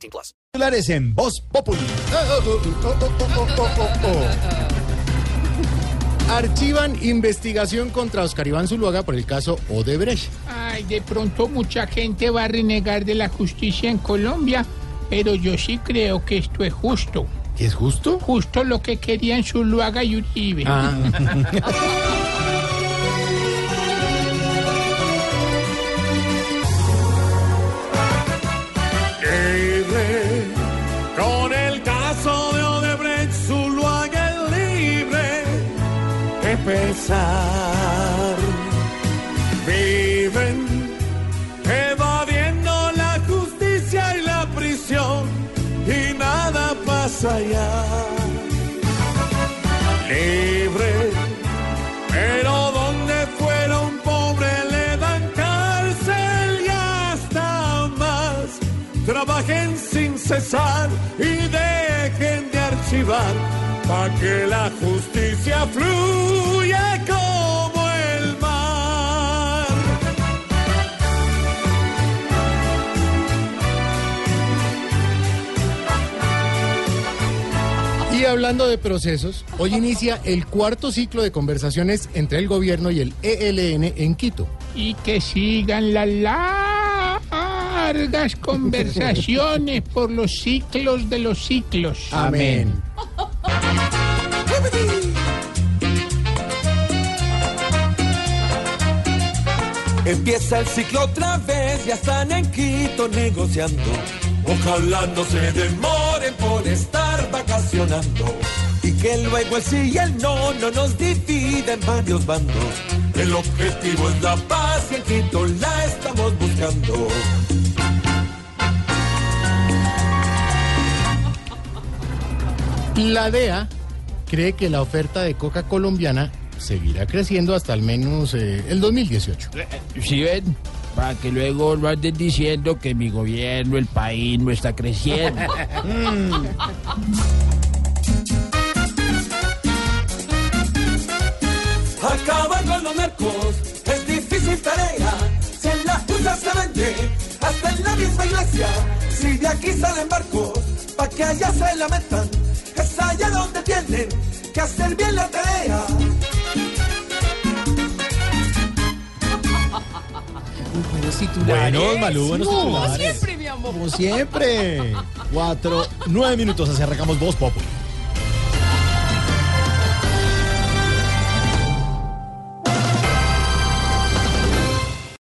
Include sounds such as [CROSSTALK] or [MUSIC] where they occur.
18 plus. Titulares en Voz Populi. Archivan investigación contra Oscar Iván Zuluaga por el caso Odebrecht. Ay, de pronto mucha gente va a renegar de la justicia en Colombia, pero yo sí creo que esto es justo. ¿Qué es justo? Justo lo que querían Zuluaga y Uribe. Ah. [LAUGHS] de pensar. Viven evadiendo la justicia y la prisión y nada pasa allá. Libre, pero donde fueron pobres le dan cárcel y hasta más. Trabajen sin cesar y dejen de archivar para que la justicia fluya Y hablando de procesos, hoy inicia el cuarto ciclo de conversaciones entre el gobierno y el ELN en Quito. Y que sigan las largas conversaciones por los ciclos de los ciclos. Amén. Empieza el ciclo otra vez, ya están en Quito negociando. Ojalá no se demoren por estar vacacionando. Y que luego el sí y el no no nos dividen en varios bandos. El objetivo es la paz y en Quito la estamos buscando. La DEA cree que la oferta de coca colombiana seguirá creciendo hasta al menos eh, el 2018. Si ven, para que luego no anden diciendo que mi gobierno, el país no está creciendo. Acabar con los narcos es difícil tarea. Si en la puta se vende, hasta en la misma iglesia. Si de aquí salen barcos, pa' que allá se la metan. Es allá donde tienen que hacer bien la tarea. Buenos, Malú, buenos titulares. Como siempre. Cuatro, nueve minutos, así arrancamos Voz Populi.